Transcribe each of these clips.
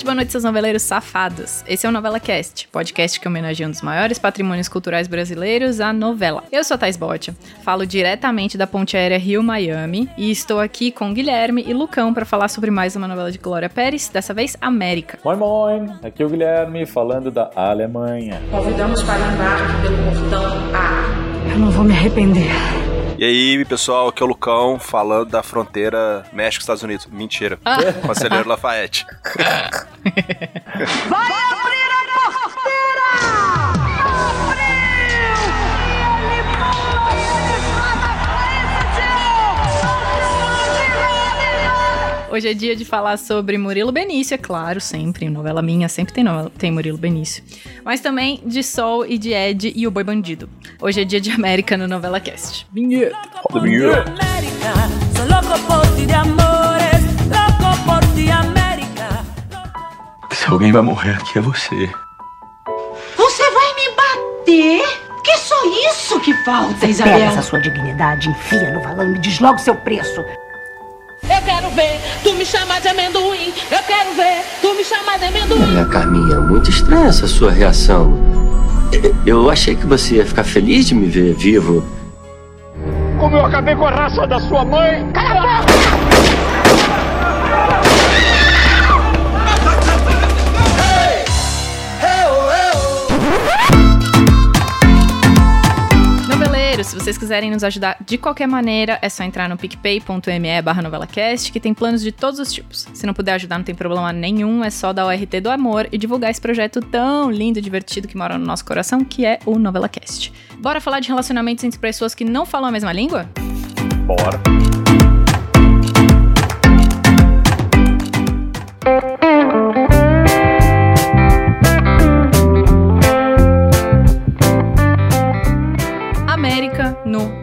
tarde, boa noite, seus noveleiros safados. Esse é o Novela Cast, podcast que homenageia um dos maiores patrimônios culturais brasileiros, a novela. Eu sou a Thais Botia, falo diretamente da ponte aérea Rio-Miami e estou aqui com Guilherme e Lucão para falar sobre mais uma novela de Glória Pérez, dessa vez América. Moin, moin! Aqui é o Guilherme falando da Alemanha. Convidamos para andar pelo portão A. Eu não vou me arrepender. E aí, pessoal, aqui é o Lucão falando da fronteira México-Estados Unidos. Mentira. Ah. Conselheiro Lafayette. Vai abrir a porteira! Hoje é dia de falar sobre Murilo Benício, é claro, sempre. Em novela minha sempre tem, novela, tem Murilo Benício. Mas também de Sol e de Ed e o Boi Bandido. Hoje é dia de América no Novela Cast. Vinheta! Roda vinheta. América, soy loco por ti de amores, loco por ti, América. Se alguém vai morrer aqui é você. Você vai me bater? Que só isso que falta, Pega Isabel? essa sua dignidade, enfia no valão e me diz logo seu preço. Eu quero ver tu me chamar de amendoim. Eu quero ver tu me chamar de amendoim. Olha, Carminha, muito estranha essa sua reação. Eu achei que você ia ficar feliz de me ver vivo. Como eu acabei com a raça da sua mãe! Noveleiros, se vocês quiserem nos ajudar de qualquer maneira, é só entrar no picpay.me barra novelacast, que tem planos de todos os tipos. Se não puder ajudar, não tem problema nenhum, é só dar o RT do amor e divulgar esse projeto tão lindo e divertido que mora no nosso coração, que é o NovelaCast. Bora falar de relacionamentos entre pessoas que não falam a mesma língua? Bora!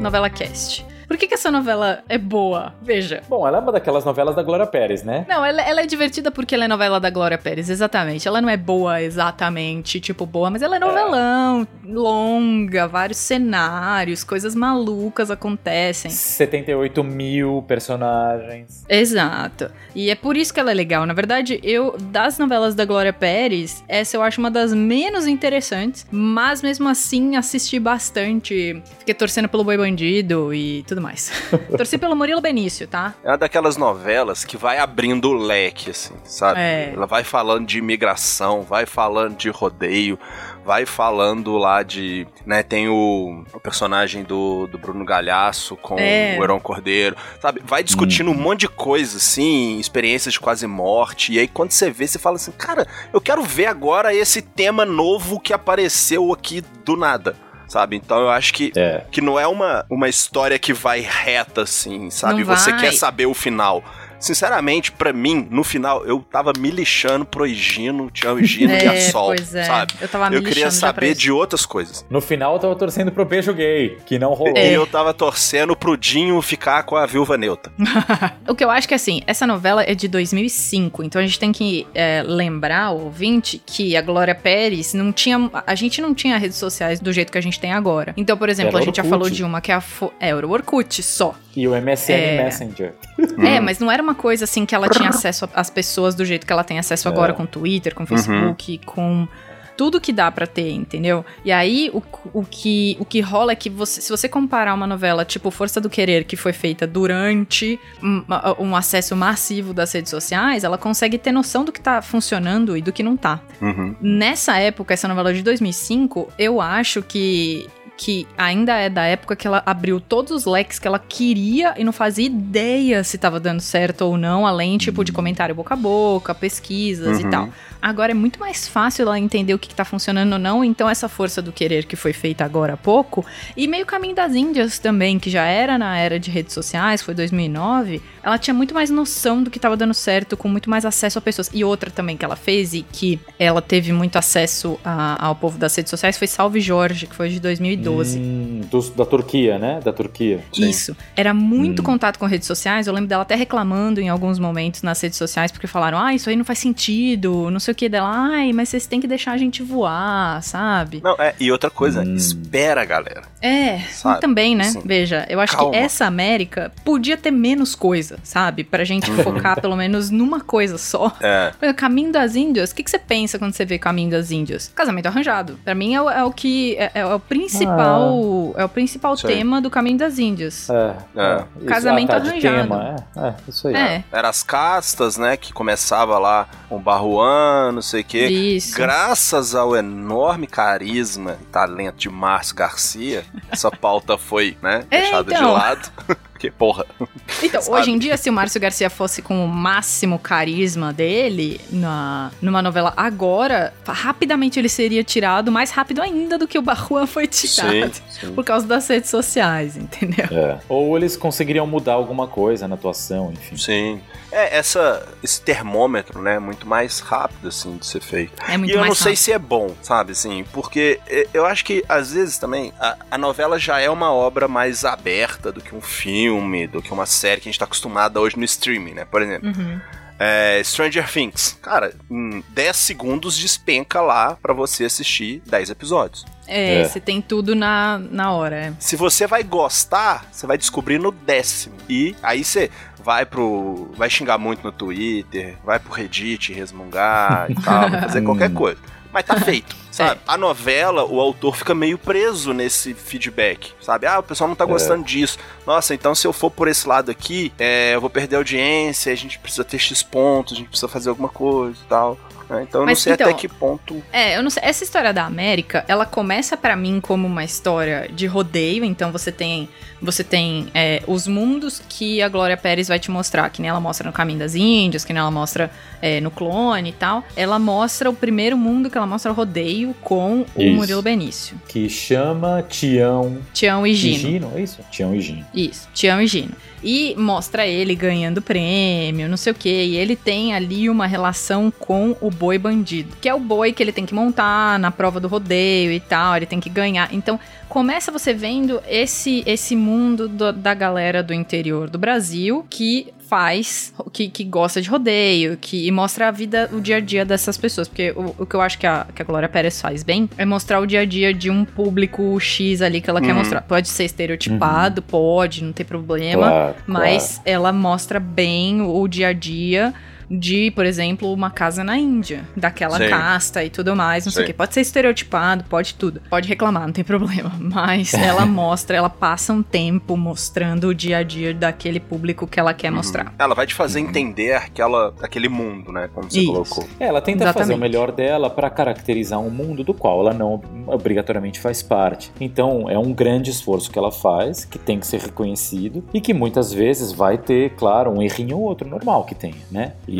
No NovelaCast. Por que, que essa novela é boa? Veja. Bom, ela é uma daquelas novelas da Glória Pérez, né? Não, ela, ela é divertida porque ela é novela da Glória Pérez, exatamente. Ela não é boa exatamente, tipo, boa, mas ela é novelão, longa, vários cenários, coisas malucas acontecem. 78 mil personagens. Exato. E é por isso que ela é legal. Na verdade, eu, das novelas da Glória Pérez, essa eu acho uma das menos interessantes, mas mesmo assim assisti bastante. Fiquei torcendo pelo Boi Bandido e tudo mais. Torci pelo Murilo Benício, tá? É uma daquelas novelas que vai abrindo o leque, assim, sabe? É. Ela vai falando de imigração, vai falando de rodeio, vai falando lá de. né, tem o, o personagem do, do Bruno Galhaço com É. o Heron Cordeiro, sabe? Vai discutindo um monte de coisa, assim, experiências de quase morte. E aí quando você vê, você fala assim, cara, eu quero ver agora esse tema novo que apareceu aqui do nada. Sabe? Então eu acho que É. que não é uma, uma história que vai reta, assim, sabe? Não Você vai. quer saber o final. Sinceramente, pra mim, no final, eu tava me lixando pro Higino, Tião Higino e a É, Sol, pois é. sabe? Eu tava me Eu queria já saber de outras coisas. No final eu tava torcendo pro beijo gay, que não rolou. É. E eu tava torcendo pro Dinho ficar com a viúva neutra. O que eu acho que assim, essa novela é de 2005, então a gente tem que é, lembrar, o ouvinte, que a Glória Pérez não tinha. A gente não tinha redes sociais do jeito que a gente tem agora. Então, por exemplo, Era a gente já Orkut. falou de uma que é a. Fo- É, era o Orkut só. E o MSN É. Messenger. É, mas não era uma coisa assim que ela tinha acesso às pessoas do jeito que ela tem acesso agora É. com Twitter, com Facebook, com tudo que dá pra ter, entendeu? E aí o, o, que, o que rola é que você, se você comparar uma novela tipo Força do Querer, que foi feita durante um, um acesso massivo das redes sociais, ela consegue ter noção do que tá funcionando e do que não tá. Uhum. Nessa época, essa novela de 2005, eu acho que que ainda é da época que ela abriu todos os leques que ela queria e não fazia ideia se tava dando certo ou não, além tipo de comentário boca a boca, pesquisas e Uhum. tal. Agora é muito mais fácil ela entender o que, que tá funcionando ou não, então essa força do querer que foi feita agora há pouco, e meio caminho das Índias também, que já era na era de redes sociais, foi 2009, ela tinha muito mais noção do que tava dando certo, com muito mais acesso a pessoas. E outra também que ela fez e que ela teve muito acesso a- ao povo das redes sociais foi Salve Jorge, que foi de 2010. 2012. Hum, dos- da Turquia, né? Da Turquia. Isso. Era muito Hum. contato com redes sociais. Eu lembro dela até reclamando em alguns momentos nas redes sociais, porque falaram, ah, isso aí não faz sentido, não sei o que dela. Ai, mas vocês têm que deixar a gente voar, sabe? Não, é, e outra coisa, Hum. espera, galera. É, Sabe? também, né? Assim, Veja, eu acho calma. que essa América podia ter menos coisa, sabe? Pra gente focar pelo menos numa coisa só. É. Por exemplo, Caminho das Índias, o que, que você pensa quando você vê Caminho das Índias? Casamento arranjado. Pra mim é o, é o que. É, é o principal. É o principal Isso aí. tema do Caminho das Índias. É. É. Isso, Casamento ah, tá, de arranjado. tema, É, é, isso aí. É, Era as castas, né? Que começava lá com Barruan, não sei o quê. isso. Graças ao enorme carisma e talento de Márcio Garcia, essa pauta foi, né, É, deixada de então. lado. Porque, porra. Então, hoje em dia, se o Márcio Garcia fosse com o máximo carisma dele na, numa novela agora, rapidamente ele seria tirado, mais rápido ainda do que o Barruan foi tirado. sim. Por causa das redes sociais, entendeu? É. Ou eles conseguiriam mudar alguma coisa na atuação, enfim. Sim. É, essa, esse termômetro, né, muito mais rápido, assim, de ser feito. É muito e eu mais não sei rápido. se é bom, sabe, assim, porque eh, eu acho que, às vezes, também, a, a novela já é uma obra mais aberta do que um filme, do que uma série que a gente tá acostumado hoje no streaming, né, por exemplo. Uhum. É, Stranger Things. Cara, em 10 segundos despenca lá pra você assistir 10 episódios. É, É. você tem tudo na, na hora. é. Se você vai gostar, você vai descobrir no décimo. E aí você vai pro. vai xingar muito no Twitter, vai pro Reddit resmungar e tal, vai fazer qualquer coisa. Mas tá feito, sabe? A novela, o autor fica meio preso nesse feedback, sabe? Ah, o pessoal não tá gostando disso. Nossa, então se eu for por esse lado aqui, é, eu vou perder audiência, a gente precisa ter X pontos, a gente precisa fazer alguma coisa e tal. Né? Então eu não Mas, sei então, até que ponto. É, eu não sei. Essa história da América, ela começa pra mim como uma história de rodeio. Então você tem, você tem é, os mundos que a Glória Pérez vai te mostrar, que nem ela mostra no Caminho das Índias, que nem ela mostra é, no Clone e tal. Ela mostra o primeiro mundo que ela mostra o rodeio com o Isso. Murilo Benício, Que chama Tião Tião e e Gino. Gino, é isso? Tião e Gino. Isso, Tião e Gino. E mostra ele ganhando prêmio, não sei o que. E ele tem ali uma relação com o boi bandido, que é o boi que ele tem que montar na prova do rodeio e tal. Ele tem que ganhar. Então começa você vendo esse esse mundo do- da galera do interior do Brasil que faz, que, que gosta de rodeio, que mostra a vida, o dia a dia dessas pessoas. Porque o, o que eu acho que a, que a Glória Pérez faz bem é mostrar o dia a dia de um público X ali que ela quer Uhum. mostrar. Pode ser estereotipado, pode, não tem problema. Claro, Mas ela mostra bem o dia a dia de, por exemplo, uma casa na Índia, daquela Sim. casta e tudo mais, não sei o Sim. que. Pode ser estereotipado, pode tudo. Pode reclamar, não tem problema. Mas ela mostra, ela passa um tempo mostrando o dia a dia daquele público que ela quer mostrar. Ela vai te fazer entender aquela, aquele mundo, né? Como você Isso. colocou. É, ela tenta fazer Exatamente. o melhor dela para caracterizar um mundo do qual ela não obrigatoriamente faz parte. Então, é um grande esforço que ela faz, que tem que ser reconhecido e que muitas vezes vai ter, claro, um errinho ou outro normal que tenha, né? E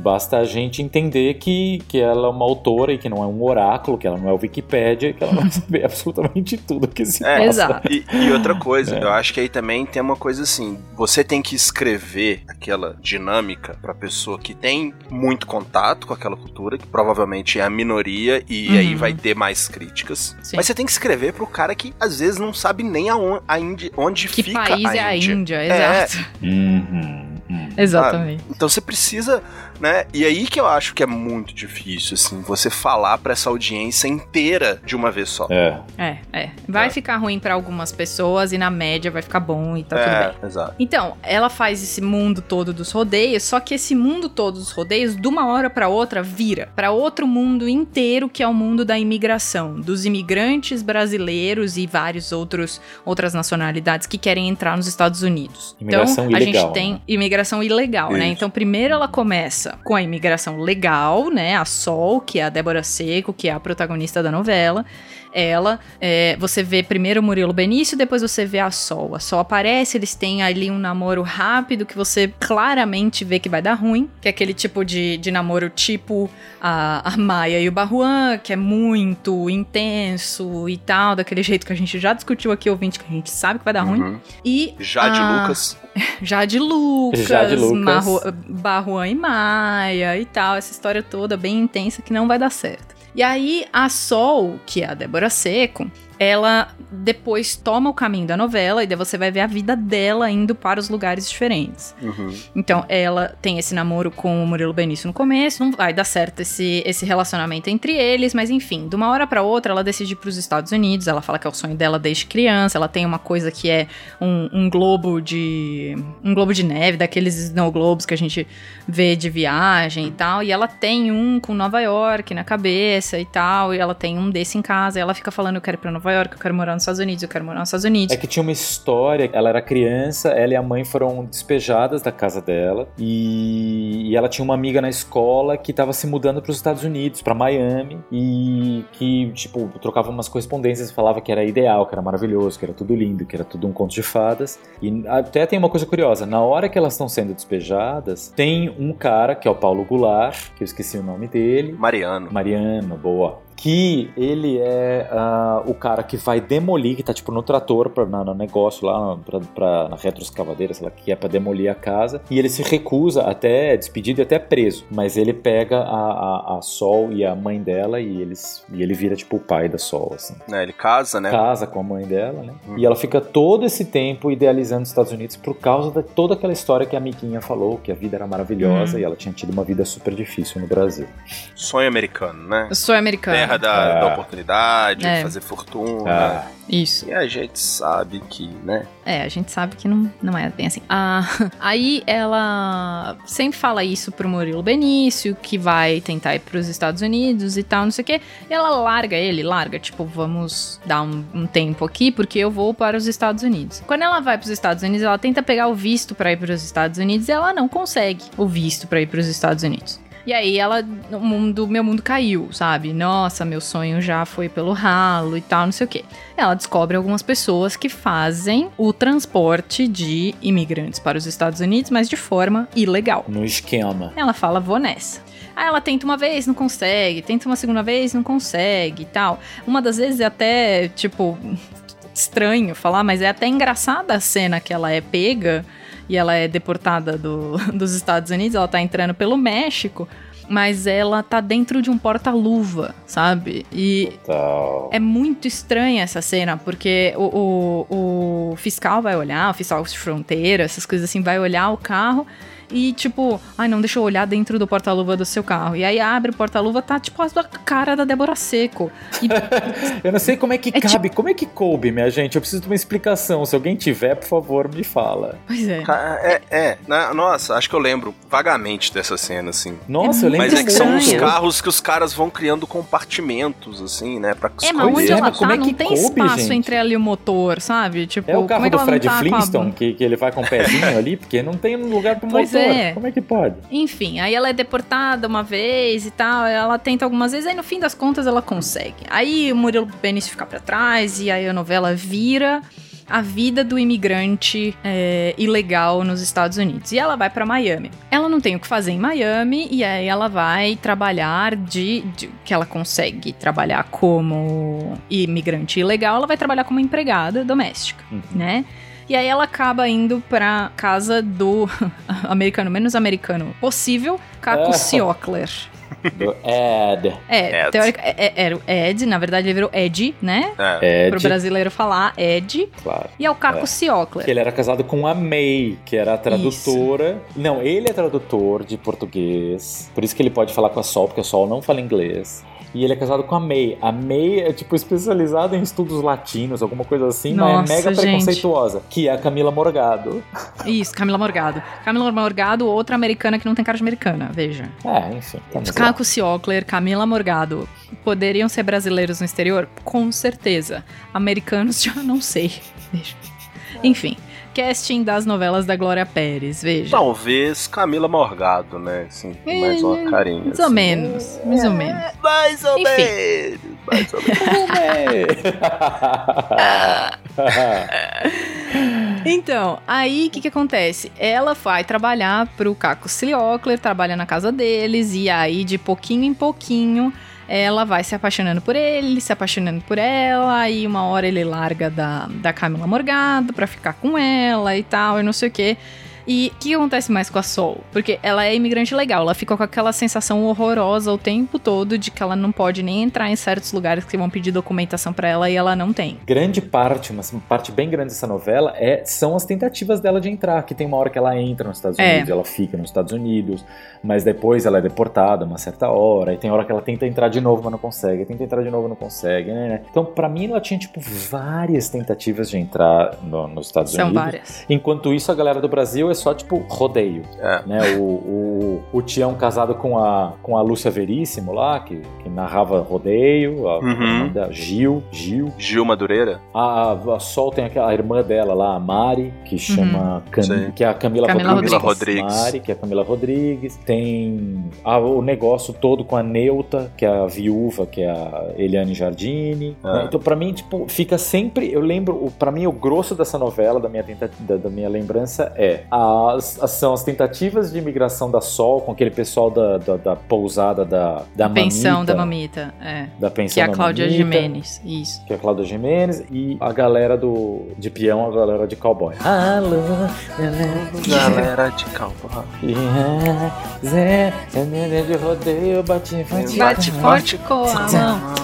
basta a gente entender que, que ela é uma autora e que não é um oráculo, que ela não é o Wikipédia, que ela não vai saber absolutamente tudo que se É, passa. Exato. E, e outra coisa, É. eu acho que aí também tem uma coisa assim: você tem que escrever aquela dinâmica pra pessoa que tem muito contato com aquela cultura, que provavelmente é a minoria, e Uhum. aí vai ter mais críticas. Sim. Mas você tem que escrever pro cara que às vezes não sabe nem aonde, a Índia, onde Que fica país a é a Índia. Índia? É. Exato. Uhum, Exatamente. Então você precisa, né? E aí que eu acho que é muito difícil, assim, você falar pra essa audiência inteira de uma vez só. É. É, é. Vai É. ficar ruim pra algumas pessoas e na média vai ficar bom e tá tudo é, bem. exato. Então, ela faz esse mundo todo dos rodeios, só que esse mundo todo dos rodeios, de uma hora pra outra, vira pra outro mundo inteiro, que é o mundo da imigração, dos imigrantes brasileiros e vários outros outras nacionalidades que querem entrar nos Estados Unidos. Imigração então, a ilegal, gente tem né? imigração ilegal, né? Isso. Então, primeiro ela começa com a imigração legal, né? A Sol, que é a Débora Seco, que é a protagonista da novela ela. é, você vê primeiro o Murilo Benício, depois você vê a Sol. A Sol aparece, eles têm ali um namoro rápido que você claramente vê que vai dar ruim, que é aquele tipo de, de namoro tipo a, a Maia e o Barruan, que é muito intenso e tal, daquele jeito que a gente já discutiu aqui, ouvinte, que a gente sabe que vai dar ruim. Uhum. E Jade a- Lucas. Jade Lucas, Jade Lucas. Marro- Barruan e Maia e tal, essa história toda bem intensa que não vai dar certo. E aí a Sol, que é a Débora Seco, ela depois toma o caminho da novela e daí você vai ver a vida dela indo para os lugares diferentes. Uhum. Então, ela tem esse namoro com o Murilo Benício no começo, não vai dar certo esse, esse relacionamento entre eles, mas enfim, de uma hora para outra ela decide ir para os Estados Unidos, ela fala que é o sonho dela desde criança, ela tem uma coisa que é um, um globo de um globo de neve, daqueles snow globes que a gente vê de viagem e tal, e ela tem um com Nova York na cabeça e tal, e ela tem um desse em casa, e ela fica falando eu quero ir para Nova York, eu quero morar nos Estados Unidos, eu quero morar nos Estados Unidos. É que tinha uma história, ela era criança, ela e a mãe foram despejadas da casa dela e, e ela tinha uma amiga na escola que estava se mudando para os Estados Unidos, para Miami e que, tipo, trocava umas correspondências, falava que era ideal, que era maravilhoso, que era tudo lindo, que era tudo um conto de fadas. E até tem uma coisa curiosa, na hora que elas estão sendo despejadas, tem um cara, que é o Paulo Goulart, que eu esqueci o nome dele. Mariano. Mariano, boa que ele é uh, o cara que vai demolir, que tá tipo no trator, pra, na, no negócio lá, pra, pra, na retroescavadeira, sei lá, que é pra demolir a casa, e ele se recusa até, é despedido e até preso, mas ele pega a, a, a, Sol e a mãe dela e, eles, e ele vira tipo o pai da Sol, assim. É, ele casa, né? Casa com a mãe dela, né? Hum. E ela fica todo esse tempo idealizando os Estados Unidos por causa de toda aquela história que a amiguinha falou, que a vida era maravilhosa hum. e ela tinha tido uma vida super difícil no Brasil. Sonho americano, né? Sonho americano terra da, é. da oportunidade, é. fazer fortuna. É. Isso. E a gente sabe que, né? É, a gente sabe que não, não é bem assim. Ah, aí ela sempre fala isso pro Murilo Benício, que vai tentar ir pros Estados Unidos e tal, não sei o quê. E ela larga ele, larga, tipo, vamos dar um, um tempo aqui, porque eu vou para os Estados Unidos. Quando ela vai pros Estados Unidos, ela tenta pegar o visto para ir pros Estados Unidos e ela não consegue o visto para ir pros Estados Unidos. E aí ela, o mundo, meu mundo caiu, sabe? Nossa, meu sonho já foi pelo ralo e tal, não sei o quê. Ela descobre algumas pessoas que fazem o transporte de imigrantes para os Estados Unidos, mas de forma ilegal. No esquema. Ela fala, vou nessa. Aí ela tenta uma vez, não consegue, tenta uma segunda vez, não consegue e tal. Uma das vezes é até, tipo, estranho falar, mas é até engraçada a cena que ela é pega e ela é deportada do, dos Estados Unidos, ela tá entrando pelo México, mas ela tá dentro de um porta-luva, sabe? E Total. é muito estranha essa cena, porque o, o, o fiscal vai olhar, o fiscal de fronteira, essas coisas assim, vai olhar o carro e tipo, ai não, deixa eu olhar dentro do porta-luva do seu carro. E aí abre o porta-luva, tá tipo a cara da Débora Seco. E... eu não sei como é que é cabe, tipo... como é que coube, minha gente? Eu preciso de uma explicação. Se alguém tiver, por favor, me fala. Pois é. É, é. Nossa, acho que eu lembro vagamente dessa cena, assim. Nossa, é eu lembro Mas é que são os carros que os caras vão criando compartimentos, assim, né? Pra é, mas onde ela tá, é não tem coube, espaço gente? entre ela e o motor, sabe? Tipo, é o carro é do Fred tá Flintstone, a... que, que ele vai com o pezinho ali, porque não tem lugar pro pois motor. É. Como é que pode? Enfim, aí ela é deportada uma vez e tal, ela tenta algumas vezes, aí no fim das contas ela consegue. Aí o Murilo Benício fica pra trás e aí a novela vira a vida do imigrante é, ilegal nos Estados Unidos. E ela vai para Miami. Ela não tem o que fazer em Miami e aí ela vai trabalhar de, de, que ela consegue trabalhar como imigrante ilegal, ela vai trabalhar como empregada doméstica, uhum. né? E aí ela acaba indo pra casa do americano menos americano possível, Caco Siocler. Do Ed. É, Ed. Teórica, é, é, era o Ed, na verdade ele virou Ed, né? É. Ed. Pro brasileiro falar, Ed. Claro. E é o Caco é. Siocler. Que ele era casado com a May, que era a tradutora. Isso. Não, ele é tradutor de português. Por isso que ele pode falar com a Sol, porque a Sol não fala inglês. E ele é casado com a May. A May é, tipo, especializada em estudos latinos, alguma coisa assim, Nossa, mas é mega gente. preconceituosa. Que é a Camila Morgado. Isso, Camila Morgado. Camila Morgado, outra americana que não tem cara de americana, veja. É, enfim. Caco Siocler, Camila Morgado. Poderiam ser brasileiros no exterior? Com certeza. Americanos já não sei. Veja. Enfim casting das novelas da Glória Pérez, veja. Talvez Camila Morgado, né? Assim, é, mais uma carinha. Mais assim. ou menos, mais ou menos. Mais ou Enfim. menos. Mais ou menos. Então, aí o que, que acontece? Ela vai trabalhar pro Caco Sliocler, trabalha na casa deles, e aí de pouquinho em pouquinho ela vai se apaixonando por ele, se apaixonando por ela, e uma hora ele larga da, da Camila Morgado pra ficar com ela e tal, e não sei o quê. E o que acontece mais com a Sol? Porque ela é imigrante legal, ela fica com aquela sensação horrorosa o tempo todo de que ela não pode nem entrar em certos lugares que vão pedir documentação pra ela e ela não tem. Grande parte, uma parte bem grande dessa novela é, são as tentativas dela de entrar, que tem uma hora que ela entra nos Estados É. Unidos, ela fica nos Estados Unidos, mas depois ela é deportada uma certa hora, e tem hora que ela tenta entrar de novo, mas não consegue, tenta entrar de novo, não consegue, né, né. Então, pra mim, ela tinha, tipo, várias tentativas de entrar no- nos Estados São Unidos. várias. Enquanto isso, a galera do Brasil é só, tipo, rodeio. É. Né? O, o, o Tião casado com a, com a Lúcia Veríssimo lá, que, que narrava rodeio, a, Uhum. da Gil, Gil. Gil Madureira? A, a Sol tem aquela, a irmã dela lá, a Mari, que chama Cam- Sim. que é a Camila, Camila Rodrigues. Rodrigues. Mari, que é a Camila Rodrigues. Tem a- o negócio todo com a Neuta, que é a viúva, que é a Eliane Jardine. Ah. né? Então, pra mim, tipo, fica sempre. Eu lembro, pra mim, o grosso dessa novela, da minha, tenta, da, da minha lembrança, é as, as- são as tentativas de imigração da Sol com aquele pessoal da, da, da pousada da, da Pensão Mamita, da mamita, é. Da pensão Que é a Cláudia Mamita, Jimenez. Isso. Que é a Cláudia Jimenez e a galera do, de peão, a galera de cowboy. Alô, Galera de calma. Zé, de rodeio, bate, bate, Bate forte com a mão.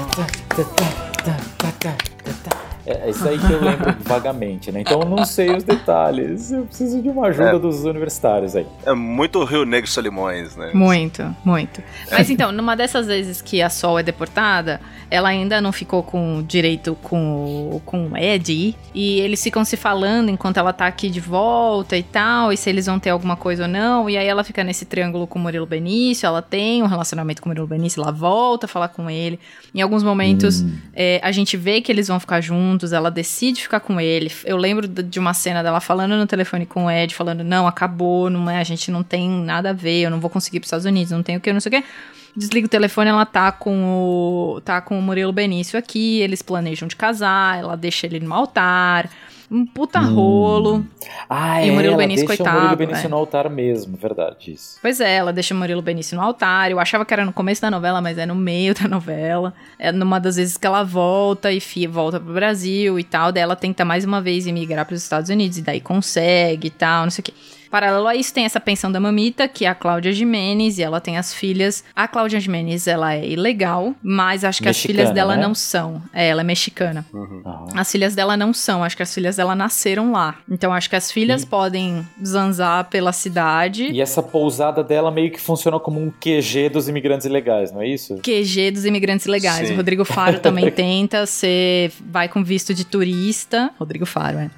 É isso aí que eu lembro vagamente, né? Então eu não sei os detalhes. Eu preciso de uma ajuda É. dos universitários aí. É muito Rio Negro e Solimões, né? Muito, muito. Mas então, numa dessas vezes que a Sol é deportada, ela ainda não ficou com direito com, o- com o Ed. E eles ficam se falando enquanto ela tá aqui de volta e tal, e se eles vão ter alguma coisa ou não. E aí ela fica nesse triângulo com o Murilo Benício, ela tem um relacionamento com o Murilo Benício, ela volta a falar com ele. Em alguns momentos, é, a gente vê que eles vão ficar juntos, ela decide ficar com ele. Eu lembro de uma cena dela falando no telefone com o Ed, falando: Não, acabou, não é, a gente não tem nada a ver, eu não vou conseguir ir pros Estados Unidos, não tem o que, não sei o que. Desliga o telefone, ela tá com o. tá com o Murilo Benício aqui, eles planejam de casar, ela deixa ele no altar. Um puta rolo. Ah, E é, o Murilo ela Benício, deixa coitado, o Murilo Benício é. no altar mesmo, verdade, isso. Pois é, ela deixa o Murilo Benício no altar. Eu achava que era no começo da novela, mas é no meio da novela. É numa das vezes que ela volta e fi- volta pro Brasil e tal. Daí ela tenta mais uma vez emigrar pros Estados Unidos e daí consegue e tal, não sei o quê. Paralelo a isso, tem essa pensão da mamita, que é a Cláudia Jimenez, e ela tem as filhas. A Cláudia Jimenez, ela é ilegal, mas acho que as Mexicana, filhas dela né? não são. É, ela é mexicana. Aham. As filhas dela não são, acho que as filhas dela nasceram lá. Então acho que as filhas podem zanzar pela cidade. E essa pousada dela meio que funciona como um QG dos imigrantes ilegais, não é isso? QG dos imigrantes legais. Sim. O Rodrigo Faro também tenta, você vai com visto de turista. Rodrigo Faro, é.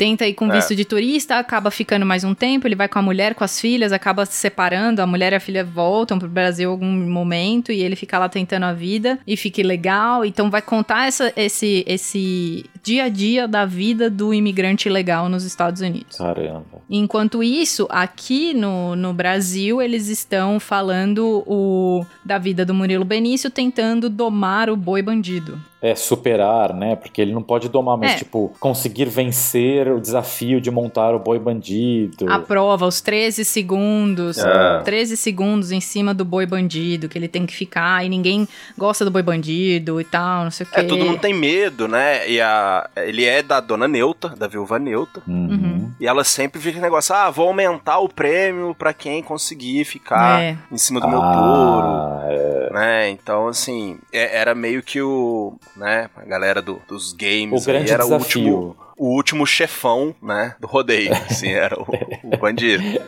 Tenta ir com É. visto de turista, acaba ficando mais um tempo, ele vai com a mulher, com as filhas, acaba se separando, a mulher e a filha voltam pro Brasil em algum momento e ele fica lá tentando a vida e fica ilegal. Então vai contar essa- esse, esse dia a dia da vida do imigrante ilegal nos Estados Unidos. Caramba. Enquanto isso, aqui no, no Brasil, eles estão falando o, da vida do Murilo Benício tentando domar o boi bandido. É, superar, né? Porque ele não pode domar, mas, É. tipo, conseguir vencer o desafio de montar o boi bandido. A prova, os 13 segundos, É. 13 segundos em cima do boi bandido, que ele tem que ficar, e ninguém gosta do boi bandido e tal, não sei o quê. É, todo mundo tem medo, né? E a, ele é da dona Neuta, da viúva Neuta. Uhum. E ela sempre fica com negócio, ah, vou aumentar o prêmio pra quem conseguir ficar É. em cima do meu touro. Ah, é. Né? Então, assim, é- era meio que o, né, a galera do- dos games O grande era o desafio. último, o último chefão, né, do rodeio, assim, era o, o bandido.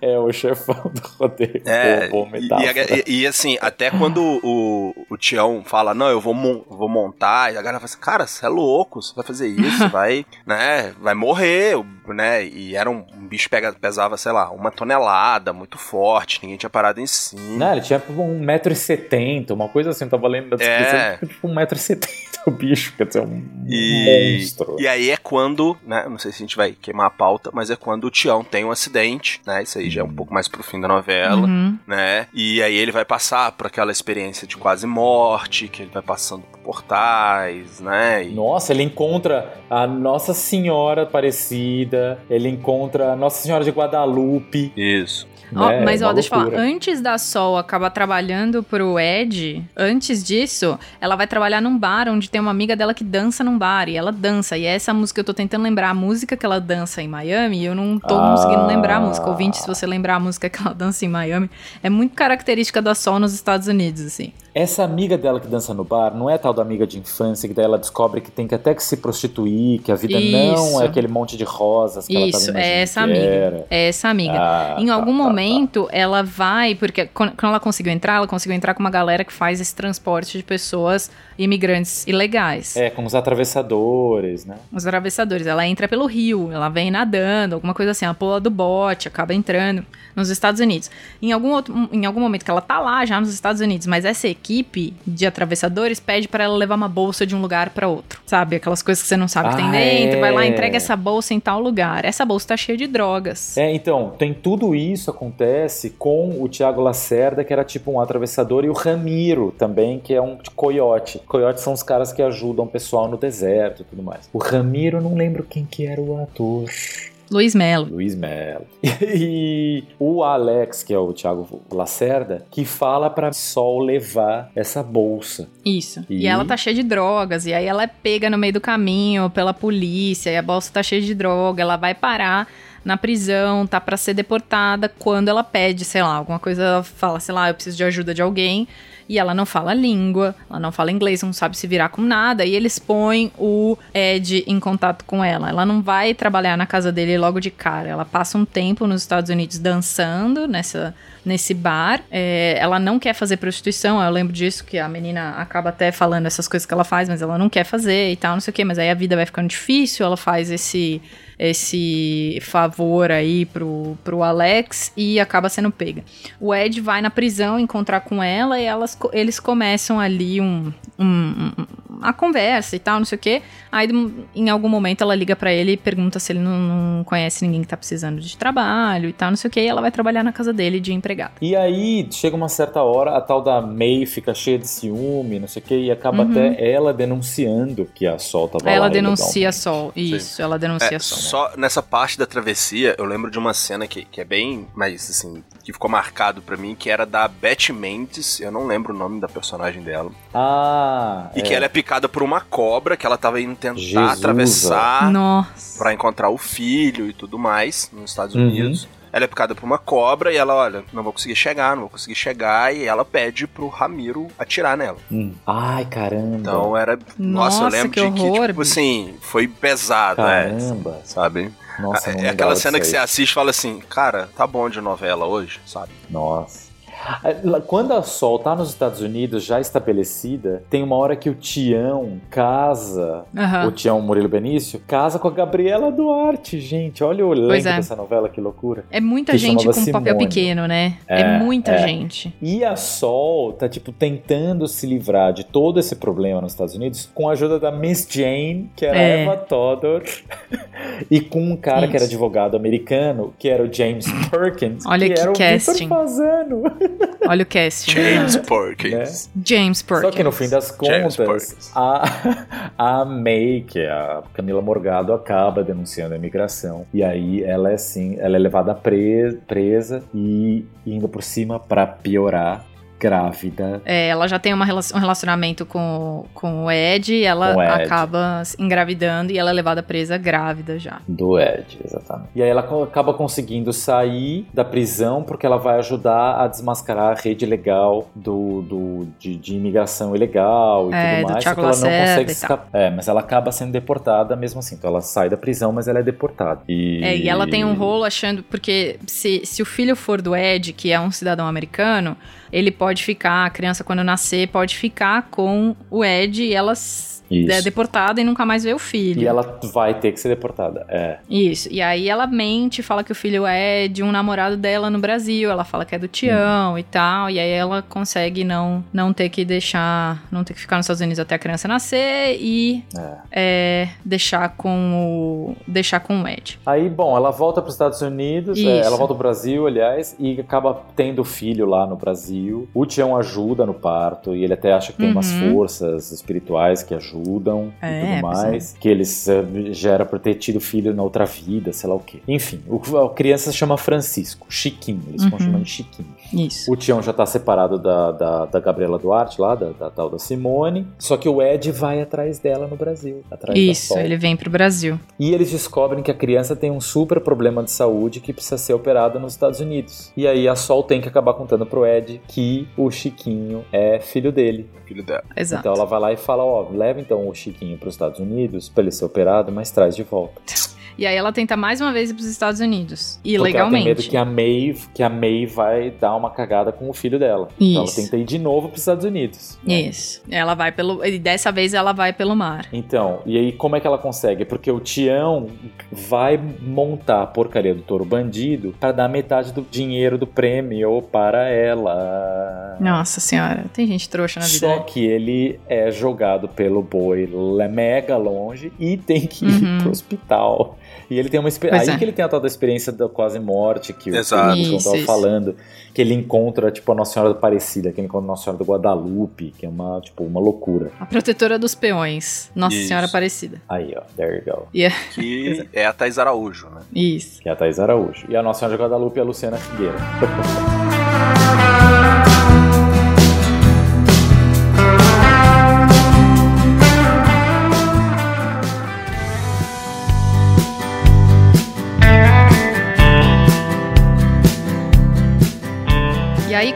É, o chefão do rodeio. É, Boa, boa e, e- e, assim, até quando o, o Tião fala, não, eu vou, mon- vou montar, e a galera fala assim, cara, você é louco, você vai fazer isso, vai, né, vai morrer, né, e era um, um bicho pega, pesava, sei lá, uma tonelada, muito forte, ninguém tinha parado em cima. Não, ele tinha tipo 1,70m, uma coisa assim, eu tava lendo da descrição, É. tipo 1,70m o bicho, quer dizer, um E, monstro. E aí é quando, né? Não sei se a gente vai queimar a pauta, mas é quando o Tião tem um acidente, né? Isso aí já é um pouco mais pro fim da novela, Uhum. né? E aí ele vai passar por aquela experiência de quase morte, que ele vai passando por portais, né? E- Nossa, ele encontra a Nossa Senhora Aparecida, ele encontra a Nossa Senhora de Guadalupe. Isso. Ó, né? mas ó, deixa eu falar, antes da Sol acabar trabalhando pro Ed, antes disso, ela vai trabalhar num bar onde tem uma amiga dela que dança num bar, e ela dança, e E essa música eu tô tentando lembrar a música que ela dança em Miami e eu não tô Ah. conseguindo lembrar a música. Ouvinte, se você lembrar a música que ela dança em Miami, é muito característica da Sol nos Estados Unidos, assim. Essa amiga dela que dança no bar não é tal da amiga de infância que daí ela descobre que tem que até que se prostituir, que a vida não Isso. é aquele monte de rosas que ela Isso, tava imaginando é essa amiga. era. É essa amiga. Ah, em tá, algum tá, tá. momento, ela vai, porque quando ela conseguiu entrar, ela conseguiu entrar com uma galera que faz esse transporte de pessoas imigrantes ilegais. É, com os atravessadores, né? Os atravessadores. Ela entra pelo rio, ela vem nadando, alguma coisa assim, ela pula do bote, acaba entrando nos Estados Unidos. Em algum, outro, em algum momento que ela tá lá já nos Estados Unidos, mas essa equipe de atravessadores pede pra ela levar uma bolsa de um lugar pra outro. Sabe? Aquelas coisas que você não sabe que tem Ah, dentro, vai lá, é. entrega essa bolsa em tal lugar. Essa bolsa tá cheia de drogas. É, então, tem tudo isso acontece com o Tiago Lacerda, que era tipo um atravessador, e o Ramiro também, que é um coiote. Coiotes são os caras que ajudam o pessoal no deserto e tudo mais. O Ramiro, não lembro quem que era o ator. Luiz Melo. Luiz Melo. E o Alex, que é o Thiago Lacerda, que fala pra Sol levar essa bolsa. Isso. E? E? ela tá cheia de drogas. E aí ela é pega no meio do caminho pela polícia. E a bolsa tá cheia de droga. Ela vai parar na prisão, tá pra ser deportada. Quando ela pede, sei lá, alguma coisa, ela fala, sei lá, eu preciso de ajuda de alguém. E ela não fala língua, ela não fala inglês, não sabe se virar com nada. E eles põem o Ed em contato com ela. Ela não vai trabalhar na casa dele logo de cara. Ela passa um tempo nos Estados Unidos dançando nessa nesse bar. É, ela não quer fazer prostituição, eu lembro disso, que a menina acaba até falando essas coisas que ela faz, mas ela não quer fazer e tal, não sei o que. Mas aí a vida vai ficando difícil, ela faz esse esse favor aí pro, pro Alex e acaba sendo pega. O Ed vai na prisão encontrar com ela e elas, eles começam ali um, um, um- uma conversa e tal, não sei o que. Aí em algum momento ela liga pra ele e pergunta se ele não, não conhece ninguém que tá precisando de trabalho e tal, não sei o que. E ela vai trabalhar na casa dele de empregada. E aí, chega uma certa hora, a tal da May fica cheia de ciúme, não sei o que, e acaba Uhum. até ela denunciando que a Sol tava Aí lá ela denuncia ilegalmente. Sol. Isso, ela denuncia É, Sol. só nessa parte da travessia, eu lembro de uma cena que, que é bem, mas assim, que ficou marcado pra mim, que era da Beth Mendes, eu não lembro o nome da personagem dela, Ah, e que ela é picada por uma cobra, que ela tava indo tentar Jesus, atravessar pra encontrar o filho e tudo mais nos Estados Uhum. Unidos. Ela é picada por uma cobra e ela, olha, não vou conseguir chegar, não vou conseguir chegar, e ela pede pro Ramiro atirar nela. Hum. Ai, caramba. Então era. Nossa, eu Nossa, lembro que de que, horror, tipo bicho. assim, foi pesado, né? Caramba. Sabe? Nossa, é lembrava aquela cena que você assiste e fala assim, cara, tá bom de novela hoje, sabe? Nossa. Quando a Sol tá nos Estados Unidos, já estabelecida, tem uma hora que o Tião casa, Aham. o Tião Murilo Benício, casa com a Gabriela Duarte, gente. Olha o elenco é. dessa novela, que loucura. É muita que gente com chamava papel Simone. pequeno, né? É, É, muita é. gente. E a Sol tá, tipo, tentando se livrar de todo esse problema nos Estados Unidos com a ajuda da Miss Jane, que era É. Eva Todor, e com um cara que era Isso. advogado americano, que era o James Perkins, Olha que que era o casting. Victor Fazano. Olha o. James né? Perkins. James Perkins. Só que no fim das James contas, a, a May, que é a Camila Morgado, acaba denunciando a imigração. E aí ela é assim, ela é levada pre- presa e indo por cima pra piorar, grávida. É, ela já tem uma um relacionamento com, com o Ed e ela o Ed. acaba se engravidando e ela é levada presa grávida já. Do Ed, exatamente. E aí ela acaba conseguindo sair da prisão porque ela vai ajudar a desmascarar a rede legal do, do, de, de imigração ilegal e É, tudo do mais. Só que ela não consegue escapar. É, mas ela acaba sendo deportada mesmo assim. Então ela sai da prisão, mas ela é deportada. E, É, e ela tem um rolo achando, porque se, se o filho for do Ed, que é um cidadão americano, ele pode ficar, a criança quando nascer, pode ficar com o Ed e ela Isso. é deportada e nunca mais vê o filho. E ela vai ter que ser deportada. É. Isso. E aí ela mente, fala que o filho é de um namorado dela no Brasil. Ela fala que é do Tião e tal. E aí ela consegue não, não ter que deixar. Não ter que ficar nos Estados Unidos até a criança nascer e é, deixar com o. deixar com o Ed. Aí, bom, ela volta para os Estados Unidos, é, ela volta pro Brasil, aliás, e acaba tendo filho lá no Brasil. Brasil. O Tião ajuda no parto e ele até acha que tem umas Uhum. forças espirituais que ajudam É, e tudo pois mais. Que eles eh, já era pra ter tido filho na outra vida, sei lá o quê. Enfim, o, a criança se chama Francisco, Chiquinho. Eles Uhum. chamando de Chiquinho. Isso. O Tião já tá separado da, da, da Gabriela Duarte lá, da, da tal da Simone. Só que o Ed vai atrás dela no Brasil. Atrás Isso, ele vem pro Brasil. E eles descobrem que a criança tem um super problema de saúde que precisa ser operada nos Estados Unidos. E aí a Sol tem que acabar contando pro Ed que o Chiquinho é filho dele. Filho dela. Exato. Então ela vai lá e fala, ó, leva então o Chiquinho pros Estados Unidos pra ele ser operado, mas traz de volta. E aí ela tenta mais uma vez ir pros Estados Unidos. Porque ela tem medo que a May, que a May vai dar uma cagada com o filho dela. Então ela Isso. tenta ir de novo pros Estados Unidos. né? Isso. Ela vai pelo. E dessa vez ela vai pelo mar. Então, e aí como é que ela consegue? Porque o Tião vai montar a porcaria do touro bandido para dar metade do dinheiro do prêmio para ela. Nossa senhora, tem gente trouxa na vida. Só né? que ele é jogado pelo boi mega longe e tem que ir Uhum. pro hospital. E ele tem uma experiência. Aí é. que ele tem a tal da experiência da quase morte que o Exato. o João Isso, tava isso. falando. Que ele encontra, tipo, a Nossa Senhora da Aparecida, que ele encontra a Nossa Senhora do Guadalupe, que é uma, tipo, uma loucura. A protetora dos peões. Nossa Isso. Senhora Aparecida. Aí, ó, there you go. Yeah. Que é a Thais Araújo, né? Isso. Que é a Thaís Araújo. E a Nossa Senhora de Guadalupe é a Luciana Figueira.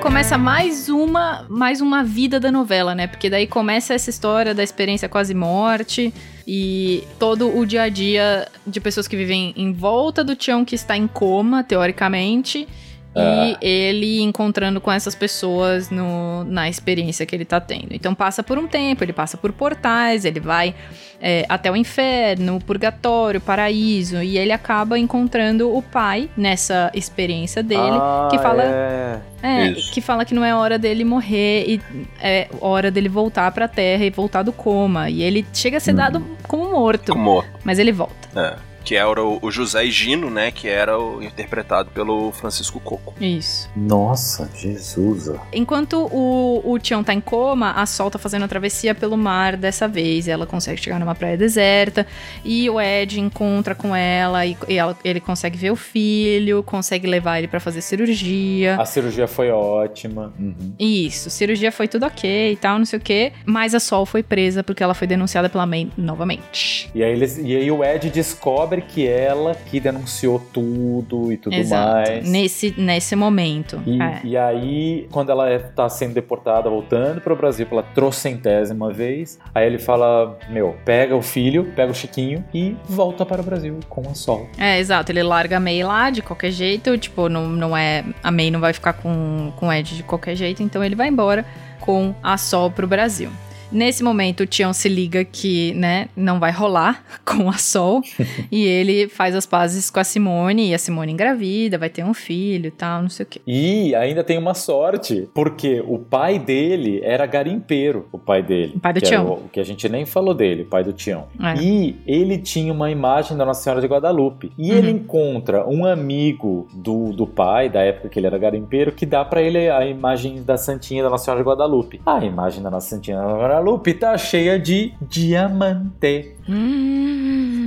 começa mais uma, mais uma vida da novela, né? Porque daí começa essa história da experiência quase morte e todo o dia a dia de pessoas que vivem em volta do Tião que está em coma, teoricamente. Ah. E ele encontrando com essas pessoas no, na experiência que ele tá tendo. Então passa por um tempo, ele passa por portais, ele vai é, até o inferno, o purgatório, o paraíso, e ele acaba encontrando o pai nessa experiência dele, Ah, que fala É. é, que fala que não é hora dele morrer e é hora dele voltar pra terra e voltar do coma. E ele chega a ser Uhum. dado como morto, Como mas ele volta. é, que era o, o José Higino, né? Que era o interpretado pelo Francisco Coco. Isso. Nossa, Jesus. Enquanto o, o Tião tá em coma, a Sol tá fazendo a travessia pelo mar dessa vez. Ela consegue chegar numa praia deserta e o Ed encontra com ela e, e ela- ele consegue ver o filho, consegue levar ele pra fazer cirurgia. A cirurgia foi ótima. Uhum. Isso, cirurgia foi tudo ok e tal, não sei o que. Mas a Sol foi presa porque ela foi denunciada pela May novamente. E aí, eles, e aí o Ed descobre que ela que denunciou tudo e tudo Exato. mais. Nesse, nesse momento. E, É. e aí, quando ela é- tá sendo deportada, voltando pro Brasil pela trocentésima vez, aí ele fala: Meu, pega o filho, pega o Chiquinho e volta para o Brasil com a Sol. É, exato. Ele larga a May lá de qualquer jeito. Tipo, não, não é. A May não vai ficar com, com o Ed de qualquer jeito. Então ele vai embora com a Sol pro Brasil. Nesse momento, o Tião se liga que, né, não vai rolar com a Sol. e ele faz as pazes com a Simone. E a Simone engravida, vai ter um filho e tal, não sei o quê. E ainda tem uma sorte, porque o pai dele era garimpeiro, o pai dele. O pai do que Tião. o- que a gente nem falou dele, o pai do Tião. É. E ele tinha uma imagem da Nossa Senhora de Guadalupe. E Uhum. ele encontra um amigo do, do pai, da época que ele era garimpeiro, que dá pra ele a imagem da Santinha da Nossa Senhora de Guadalupe. A imagem da Nossa Santinha da Guadalupe tá cheia de diamante. Hum.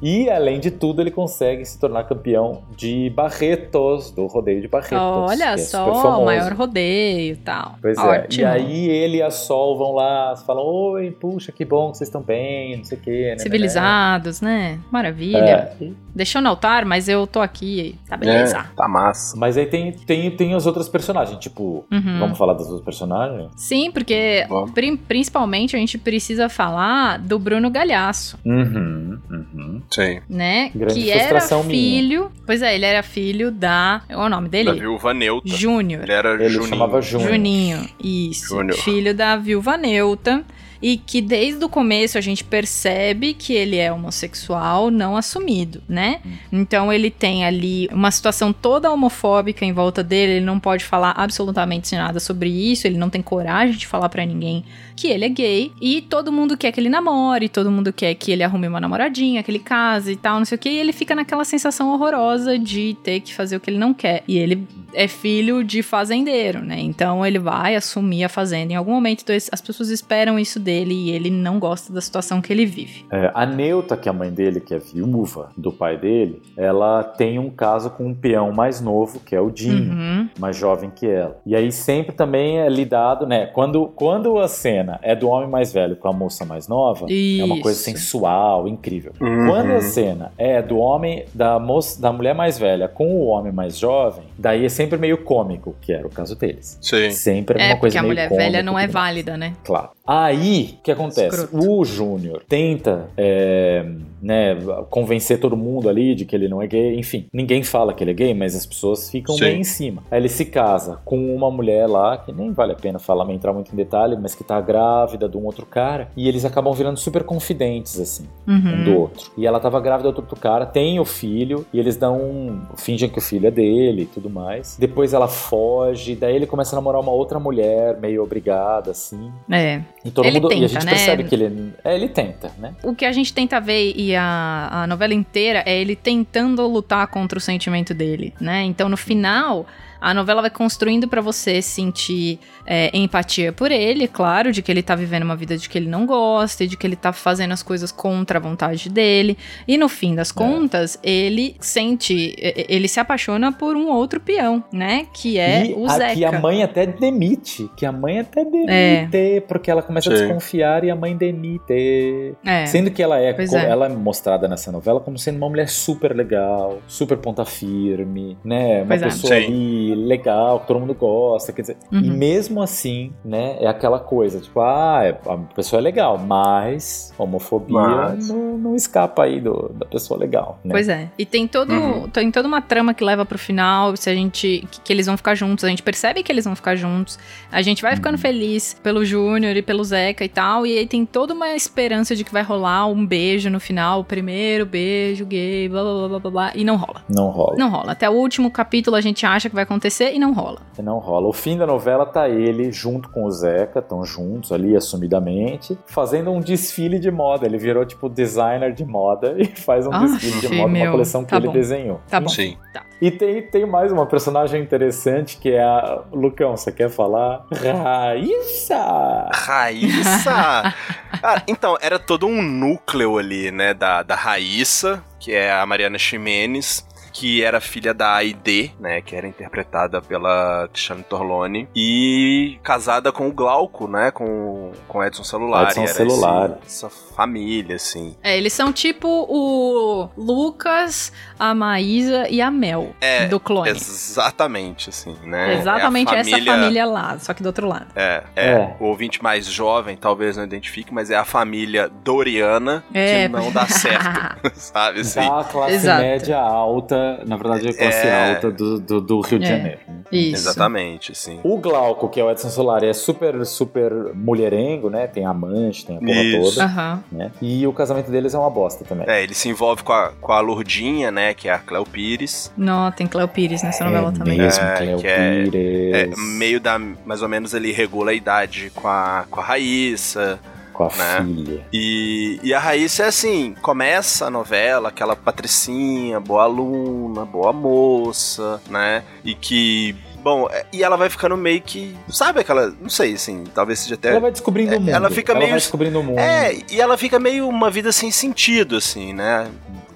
E além de tudo, ele consegue se tornar campeão de Barretos, do rodeio de Barretos. Olha é só, famoso. maior rodeio e tal. Pois é. Ótimo. E aí ele e a Sol vão lá, falam: Oi, puxa, que bom que vocês estão bem, não sei o quê. né, Civilizados, né? Maravilha. né, né. É. Deixou no altar, mas eu tô aqui. Tá beleza. É, tá massa. Mas aí tem, tem, tem os outros personagens, tipo, Uhum. vamos falar dos outros personagens? Sim, porque Vamos. prim- principalmente a gente precisa falar do Bruno Galhaço, Uhum, uhum. Sim. né? Grande que era frustração minha. filho. Pois é, ele era filho da. Qual é o nome Da dele? viúva neutra. Júnior. Ele era Ele Juninho. chamava Júnior. Juninho, isso. Júnior. Filho da viúva Neuta. E que desde o começo a gente percebe que ele é homossexual não assumido, né? Então ele tem ali uma situação toda homofóbica em volta dele, ele não pode falar absolutamente nada sobre isso, ele não tem coragem de falar pra ninguém que ele é gay e todo mundo quer que ele namore, todo mundo quer que ele arrume uma namoradinha, que ele case e tal, não sei o que, e ele fica naquela sensação horrorosa de ter que fazer o que ele não quer. E ele é filho de fazendeiro, né? Então ele vai assumir a fazenda em algum momento, então as pessoas esperam isso dele e ele não gosta da situação que ele vive. É, a Neuta, que é a mãe dele, que é viúva do pai dele, ela tem um caso com um peão mais novo, que é o Dinho, Uhum. mais jovem que ela. E aí sempre também é lidado, né? Quando, quando a cena é do homem mais velho com a moça mais nova, é uma coisa Isso. sensual, incrível. Uhum. Quando a cena é do homem, da moça, da mulher mais velha com o homem mais jovem, daí é sempre meio cômico, que era o caso deles. Sim. Sempre é É, uma porque coisa a meio mulher cômica velha não e é tudo mais. válida, né? Claro. Aí, o que acontece? Escroto. O Júnior tenta é, né, convencer todo mundo ali de que ele não é gay. Enfim, ninguém fala que ele é gay, mas as pessoas ficam Sim. meio em cima. Aí ele se casa com uma mulher lá, que nem vale a pena falar, entrar muito em detalhe, mas que tá grávida de um outro cara. E eles acabam virando super confidentes, assim um do Uhum. outro. E ela tava grávida do outro cara, tem o filho, e eles dão. fingem que o filho é dele e tudo mais. Depois ela foge, daí ele começa a namorar uma outra mulher, meio obrigada, assim. É. E todo Ele mundo. e a tenta, gente né? percebe que ele. É, ele tenta, né? O que a gente tenta ver e a, a novela inteira é ele tentando lutar contra o sentimento dele, né? Então no final. A novela vai construindo pra você sentir é, empatia por ele, claro, de que ele tá vivendo uma vida de que ele não gosta, e de que ele tá fazendo as coisas contra a vontade dele. E no fim das contas, ele sente, ele se apaixona por um outro peão, né? Que é e o a, Zeca. que a mãe até demite. Que a mãe até demite. Porque ela começa a Sim. desconfiar e a mãe demite. É. Sendo que ela é, Pois é. ela é mostrada nessa novela como sendo uma mulher super legal, super ponta firme, né? Uma Pois é. pessoa Sim. Legal, que todo mundo gosta, quer dizer. Uhum. E mesmo assim, né, é aquela coisa, tipo, ah, é- a pessoa é legal, mas homofobia Mas- Não, não escapa aí do- da pessoa legal, né? Pois é. E tem todo, Uhum. tem toda uma trama que leva pro final, se a gente que, que eles vão ficar juntos, a gente percebe que eles vão ficar juntos. A gente vai ficando feliz pelo Júnior e pelo Zeca e tal, e aí tem toda uma esperança de que vai rolar um beijo no final, o primeiro beijo gay, blá blá blá blá blá, blá e não rola. Não rola. Não rola. Até o último capítulo a gente acha que vai acontecer e não rola. Não rola. O fim da novela tá ele junto com o Zeca, estão juntos ali, assumidamente, fazendo um desfile de moda. Ele virou, tipo, designer de moda e faz um Ah, desfile de moda, meu. uma coleção que Tá ele bom. desenhou. Tá bom. Sim. Tá. E tem, tem mais uma personagem interessante que é a. Lucão, você quer falar? Raíssa! Raíssa! Cara, então, era todo um núcleo ali, né, da, da Raíssa, que é a Mariana Ximenes, que era filha da Aide, né, que era interpretada pela Cristiane Torlone, e casada com o Glauco, né, com, com Edson Celular. Edson era Celulari. esse- essa família, assim. É, eles são tipo o Lucas, a Maísa e a Mel É, do clone. Exatamente, assim, né? Exatamente É a essa família lá, só que do outro lado. É, é, É. O ouvinte mais jovem talvez não identifique, mas é a família Doriana É. que não dá certo, sabe? Assim. Da classe Exato. média alta, na verdade, a classe É. alta do, do, do Rio de É. Janeiro. né? Isso. Exatamente, assim. O Glauco, que é o Edson Solari, é super, super mulherengo, né? Tem amante, tem a porra Isso. toda. Aham. Né? E o casamento deles é uma bosta também. É, ele se envolve com a, com a Lourdinha, né? Que é a Cleo Pires. Não, tem Cleo Pires nessa novela também. mesmo, É, Cleo que é- Pires. É, meio da. Mais ou menos ele regula a idade com a, com a Raíssa. Com a né? filha. E, e a Raíssa é assim: começa a novela, aquela patricinha, boa aluna, boa moça, né? E que. Bom, é- e ela vai ficando meio que. Sabe aquela. Não sei, assim, talvez seja até. Ela vai descobrindo É, o mundo. ela fica meio- vai descobrindo o mundo. É, e ela fica meio uma vida sem sentido, assim, né?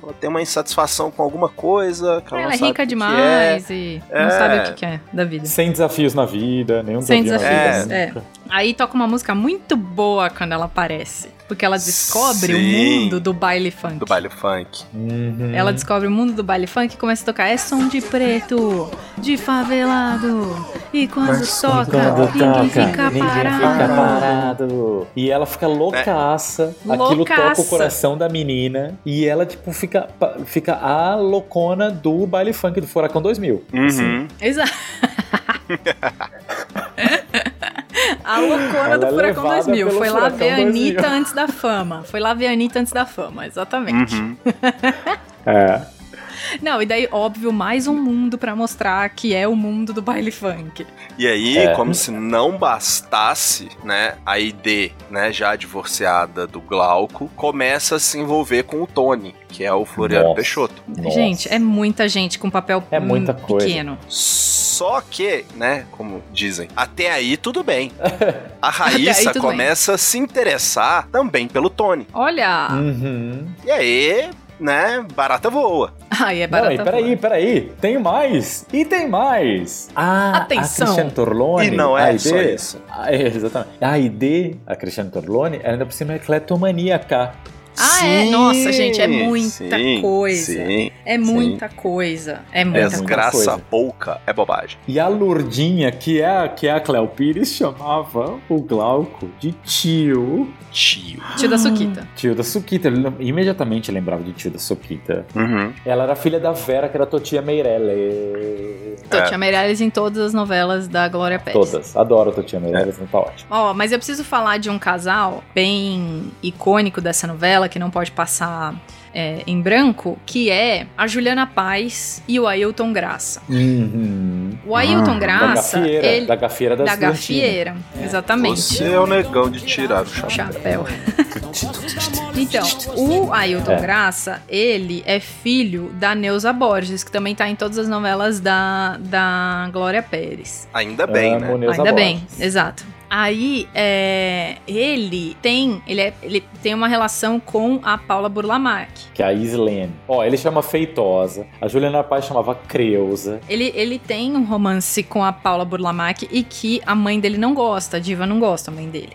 Ela tem uma insatisfação com alguma coisa. Que ela, Ela não é sabe rica o que demais e não É. sabe o que que é da vida. Sem desafios na vida, nenhum Sem desafio na desafios. vida. É. Aí toca uma música muito boa quando ela aparece. Porque ela descobre o Sim. mundo do baile funk. é do baile funk. Uhum. Ela descobre o mundo do baile funk e começa a tocar. É som de preto, de favelado. E quando toca, Quando ninguém toca, fica ninguém parado. fica parado. E ela fica loucaça. Aquilo toca Loucaça. o coração da menina. E ela, tipo, fica, fica a loucona do baile funk do Furacão 2000. assim. Uhum. Exato. A loucura Ela do é Furacão levada 2000. pelo Foi lá Furacão ver a 2000. Anitta antes da fama. Foi lá ver a Anitta antes da fama, exatamente. Uhum. É. Não, e daí, óbvio, mais um mundo pra mostrar que é o mundo do baile funk. E aí, É. como se não bastasse, né, a ID, né, já divorciada do Glauco, começa a se envolver com o Tony, que é o Floriano Nossa. Peixoto. Nossa. Gente, é muita gente com papel É muita hum, coisa. pequeno. Só que, né, como dizem, até aí tudo bem. A Raíssa começa a se interessar também pelo Tony. Olha! Uhum. E aí, né, barata voa. Ai, é Não, barata e peraí, voa. peraí. Tem mais. E tem mais. Ah, Atenção. a Cristiane Torlone. E não é a ID, só isso. É, exatamente. A ID, a Cristiane Torlone, ela ainda por cima é cletomaníaca. Ah, é? Nossa, gente, é muita sim, coisa. Sim. É muita coisa. É muita coisa. Desgraça coisa. pouca é bobagem. E a Lourdinha, que é, a- que é a Cleo Pires, chamava o Glauco de tio. Tio. Tio da Suquita. Tio da Suquita. Ele imediatamente lembrava de tio da Suquita. Uhum. Ela era filha da Vera, que era a Totia Meirelles. Totia Meirelles em todas as novelas da Glória Pérez. Todas. Adoro a Totia Meirelles, não tá ótimo. Ó, mas eu preciso falar de um casal bem icônico dessa novela, que não pode passar é, em branco, que é a Juliana Paz e o Ailton Graça. Uhum. O Ailton Ah, Graça, da gafieira, ele... da gafieira da gafieira, exatamente. Você é o negão de tirar o chapéu. Chapéu. então, o Ailton É. Graça, ele é filho da Neuza Borges, que também tá em todas as novelas da, da Glória Pérez. Ainda bem, Amo né? Ainda bem, Borges. exato. Aí, é, ele tem ele, é- ele tem uma relação com a Paula Burlamac. Que é a Islene. Ó, ele chama Feitosa. A Juliana Paz chamava Creuza. Ele, ele tem um romance com a Paula Burlamac e que a mãe dele não gosta, a diva não gosta, a mãe dele.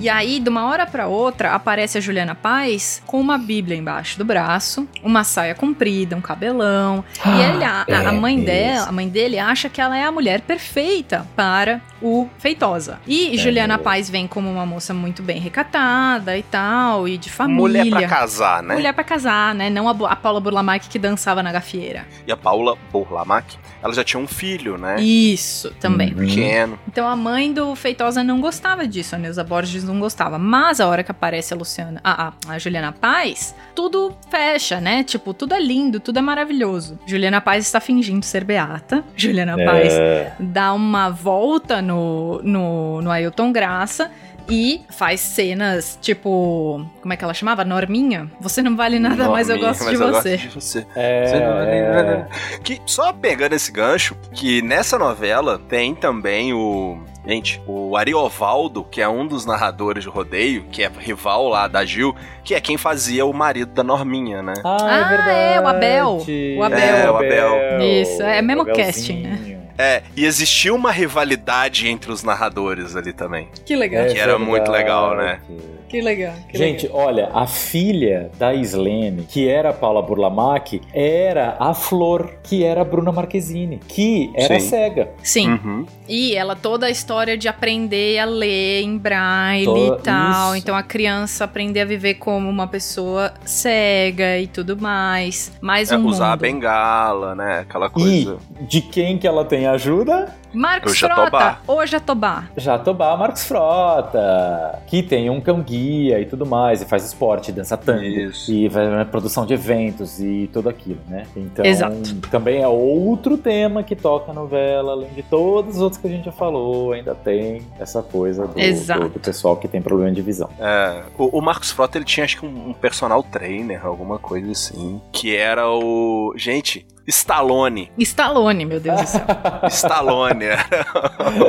E aí, de uma hora pra outra, aparece a Juliana Paz com uma bíblia embaixo do braço, uma saia comprida, um cabelão. e ele, a, a- a é mãe dela, a mãe dele acha que ela é a mulher perfeita para o Feitosa. E Juliana mesmo. Paz vem como uma moça muito bem recatada e tal, e de família. Mulher pra casar, né? Mulher pra casar, né? Não a, a Paula Burlamac que dançava na gafieira. E a Paula Burlamac, ela já tinha um filho, né? Isso, também. Uhum. Pequeno. Então a mãe do Feitosa não gostava disso, a Neuza Borges não gostava. Mas a hora que aparece a Luciana, a, a, a Juliana Paz, tudo fecha, né? Tipo, tudo é lindo, tudo é maravilhoso. Juliana Paz está fingindo ser beata. Juliana Paz É, dá uma volta no, no, no Ailton Graça. E faz cenas, tipo. Como é que ela chamava? Norminha? Você não vale nada, mas eu Norminha, gosto mas de eu você. gosto de você. é, Você não vale é. nada. Que, só pegando esse gancho, que nessa novela tem também o. Gente, o Ariovaldo, que é um dos narradores de rodeio, que é rival lá da Gil, que é quem fazia o marido da Norminha, né? Ah, Ah, é verdade. é, o Abel. O Abel. É, o Abel. Isso, é mesmo casting, né? É, e existia uma rivalidade entre os narradores ali também. Que legal. É Que era muito legal, né? verdade. Que legal. Que Gente, olha, a filha da Islene, que era a Paula Burlamac, era a Flor, que era a Bruna Marquezine, que era Sim. cega. Sim. Uhum. E ela toda a história de aprender a ler em braille e tal. isso. Então a criança aprender a viver como uma pessoa cega e tudo mais. Mais É, um usar a mundo. bengala, né? Aquela E coisa. de quem que ela tem ajuda? Marcos Jatobá. Frota ou Jatobá. Jatobá Marcos Frota, que tem um cão guia e tudo mais, e faz esporte, dança tango, Isso. e vai na produção de eventos e tudo aquilo, né? Então, Exato. também é outro tema que toca a novela, além de todos os outros que a gente já falou, ainda tem essa coisa do, Exato. do- do pessoal que tem problema de visão. É, o, o Marcos Frota ele tinha acho que um, um personal trainer, alguma coisa assim, que era o. Gente, Stallone. Stallone, meu Deus do céu. Stallone era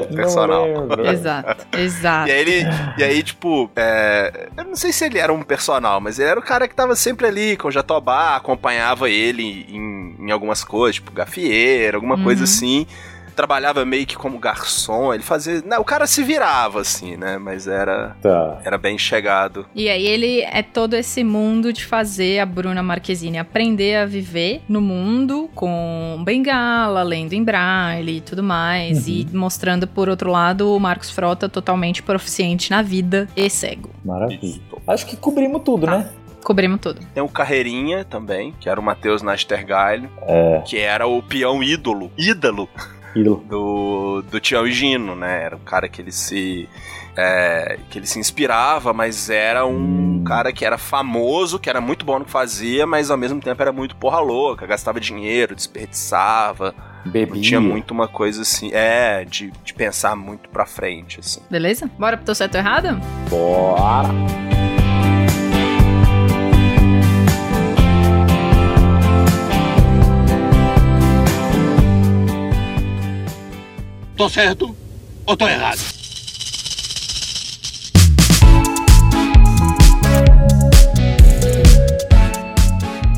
o personal. Exato, exato. E aí ele. E aí, tipo, é, eu não sei se ele era um personal, mas ele era o cara que tava sempre ali com o Jatobá, acompanhava ele em, em algumas coisas, tipo, gafieira, alguma Uhum. coisa assim. Trabalhava meio que como garçom, ele fazia. Não, o cara se virava, assim, né? Mas era. Tá. Era bem chegado. E aí ele é todo esse mundo de fazer a Bruna Marquezine aprender a viver no mundo com bengala, lendo em braille e tudo mais. E mostrando, por outro lado, o Marcos Frota totalmente proficiente na vida e cego. Maravilha. Acho que cobrimos tudo, né? Cobrimos tudo. Tem o Carreirinha também, que era o Matheus Nastergaile, É, que era o peão ídolo, ídolo ídolo. do, do Tião e Gino, né? Era um cara que ele se É, que ele se inspirava, mas era um cara que era famoso, que era muito bom no que fazia, mas ao mesmo tempo era muito porra louca, gastava dinheiro, desperdiçava. Bebia. Tinha muito uma coisa assim, é, de, de pensar muito pra frente, assim. Beleza? Bora pro teu certo ou errado? Bora! Tô certo ou tô errado?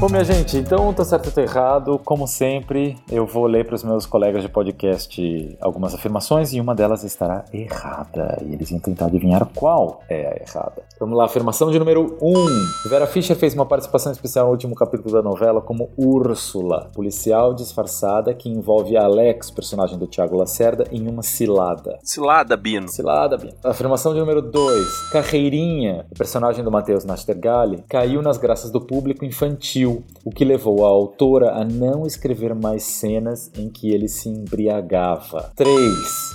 Bom, minha gente, então tá certo ou tá errado. Como sempre, eu vou ler para os meus colegas de podcast algumas afirmações e uma delas estará errada. E eles vão tentar adivinhar qual é a errada. Vamos lá, afirmação de número 1. Um. Vera Fischer fez uma participação especial no último capítulo da novela como Úrsula, policial disfarçada que envolve Alex, personagem do Tiago Lacerda, em uma cilada. Cilada, Bino. Cilada, Bino. Afirmação de número 2. Carreirinha, personagem do Matheus Nastergalli, caiu nas graças do público infantil o que levou a autora a não escrever mais cenas em que ele se embriagava. 3.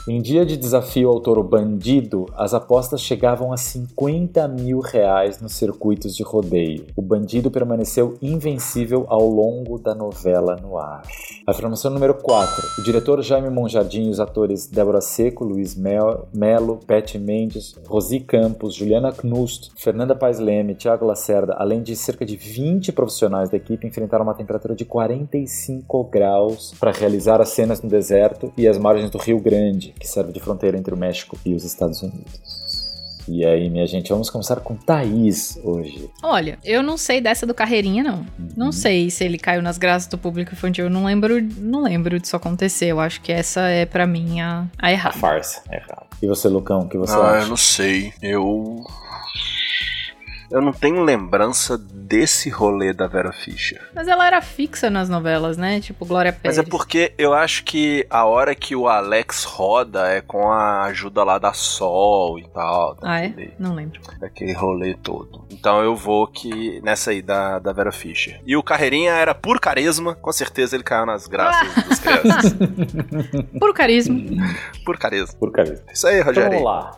Em dia de desafio ao touro bandido, as apostas chegavam a 50 mil reais nos circuitos de rodeio. O bandido permaneceu invencível ao longo da novela no ar. Afirmação número 4. O diretor Jaime Monjardim e os atores Débora Seco, Luiz Mel, Melo, Pet Mendes, Rosi Campos, Juliana Knust, Fernanda Paes Leme, Thiago Lacerda, além de cerca de 20 profissionais da equipe enfrentaram uma temperatura de 45 graus para realizar as cenas no deserto e as margens do Rio Grande, que serve de fronteira entre o México e os Estados Unidos. E aí, minha gente, vamos começar com Thaís hoje. Olha, eu não sei dessa do Carreirinha, não. Uhum. Não sei se ele caiu nas graças do público infantil. Eu não lembro, não lembro disso acontecer. Eu acho que essa é, para mim, a, a A errada. farsa, é errado. E você, Lucão, o que você ah, acha? eu não sei. Eu. Eu não tenho lembrança desse rolê da Vera Fischer. Mas ela era fixa nas novelas, né? Tipo Glória Pérez. Mas é porque eu acho que a hora que o Alex roda é com a ajuda lá da Sol e tal. Ah, é? Não lembro. daquele rolê todo. Então eu vou que nessa aí da, da Vera Fischer. E o Carreirinha era por carisma, com certeza ele caiu nas graças das crianças. Puro carisma. por carisma. Por cabeça. Isso aí, Então Rogério. vamos lá.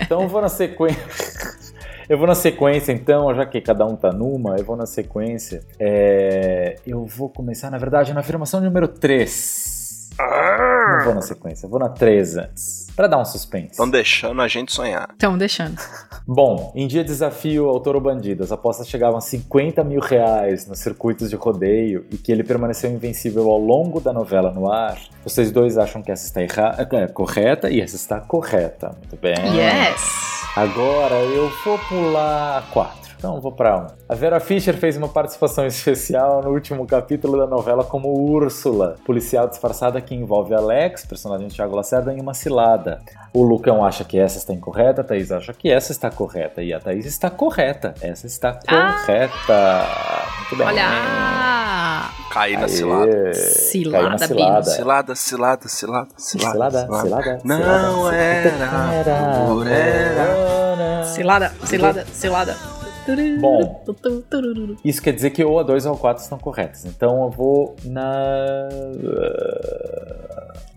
Então eu vou na sequência. Eu vou na sequência, então, já que cada um tá numa, eu vou na sequência. É, Eu vou começar, na verdade, na afirmação número 3. Não vou na sequência, eu vou na 3 antes. Pra dar um suspense. Estão deixando a gente sonhar. Então, deixando. Bom, em dia de desafio ao Toro Bandido, as apostas chegavam a 50 mil reais nos circuitos de rodeio e que ele permaneceu invencível ao longo da novela no ar. Vocês dois acham que essa está erra- é, correta e essa está correta. Muito bem. Yes! Agora eu vou pular 4. Então vou pra 1. A Vera Fischer fez uma participação especial no último capítulo da novela como Úrsula, policial disfarçada que envolve Alex, personagem de Thiago Lacerda, em uma cilada. O Lucão acha que essa está incorreta, a Thaís acha que essa está correta. E a Thaís está correta. Essa está Ah! correta. Muito bem. Olha! Caí na cilada. Cilada, caiu na Bino. cilada. Cilada, cilada, cilada, cilada. Cilada, cilada, Não cilada. era, por era. Cilada, cilada, cilada. Bom. Isso quer dizer que ou a 2 ou a 4 estão corretas. Então eu vou na.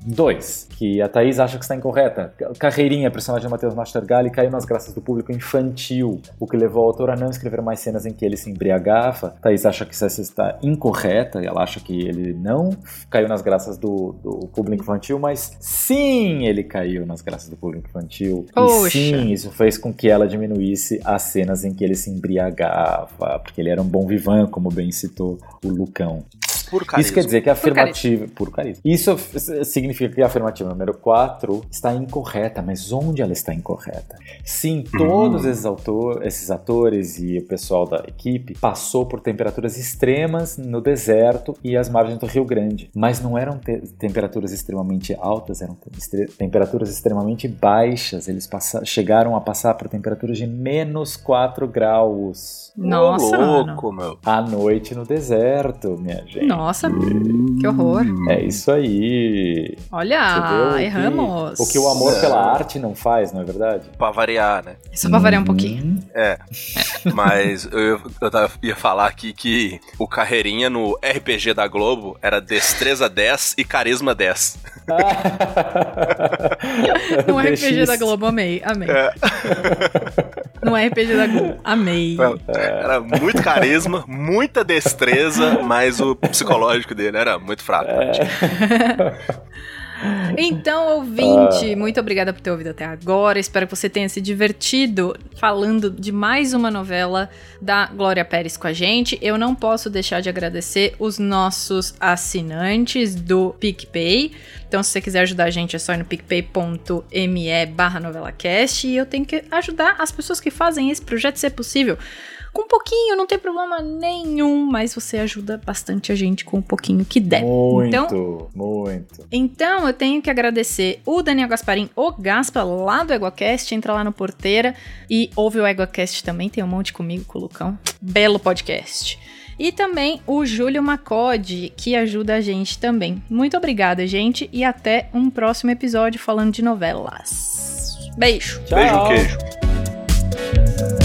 2, que a Thaís acha que está incorreta. Carreirinha, personagem de Matheus Mastergalli, caiu nas graças do público infantil, o que levou o autor a não escrever mais cenas em que ele se embriagava. Thaís acha que essa está incorreta, e ela acha que ele não caiu nas graças do, do público infantil, mas sim, ele caiu nas graças do público infantil. Poxa. E sim, isso fez com que ela diminuísse as cenas em que ele se embriagava, porque ele era um bom vivan, como bem citou o Lucão. Por carisma. Isso quer dizer que a afirmativa. Por carisma. Isso significa que a afirmativa número 4 está incorreta, mas onde ela está incorreta? Sim, todos esses, autor, esses atores e o pessoal da equipe passou por temperaturas extremas no deserto e as margens do Rio Grande, mas não eram te- temperaturas extremamente altas, eram te- temperaturas extremamente baixas. Eles chegaram a passar por temperaturas de menos 4 graus Nossa, Ô, mano. louco, meu. à noite no deserto, minha gente. Nossa, que horror. É isso aí. Olha, vê o que- erramos. O que o amor pela arte não faz, não é verdade? Pra variar, né? Só pra variar um pouquinho. É. Mas eu, eu tava- ia falar aqui que o carreirinha no RPG da Globo era destreza 10 e carisma 10. No RPG da Globo, amei, amei. É. No RPG da Globo, amei. Era muito carisma, muita destreza, mas o psicológico dele era muito fraco. Então, ouvinte, muito obrigada por ter ouvido até agora. Espero que você tenha se divertido falando de mais uma novela da Glória Pérez com a gente. Eu não posso deixar de agradecer os nossos assinantes do PicPay. Então, se você quiser ajudar a gente, é só ir no picpay.me barra novelacast. E eu tenho que ajudar as pessoas que fazem esse projeto ser possível. Com um pouquinho, não tem problema nenhum, mas você ajuda bastante a gente com um pouquinho que der. Muito, Então, muito. então eu tenho que agradecer o Daniel Gasparim, o Gaspa, lá do EguaCast. Entra lá no Porteira e ouve o EguaCast também. Tem um monte comigo, com o Lucão. Belo podcast. E também o Júlio Macode, que ajuda a gente também. Muito obrigada, gente, e até um próximo episódio falando de novelas. Beijo! Beijo, um queijo.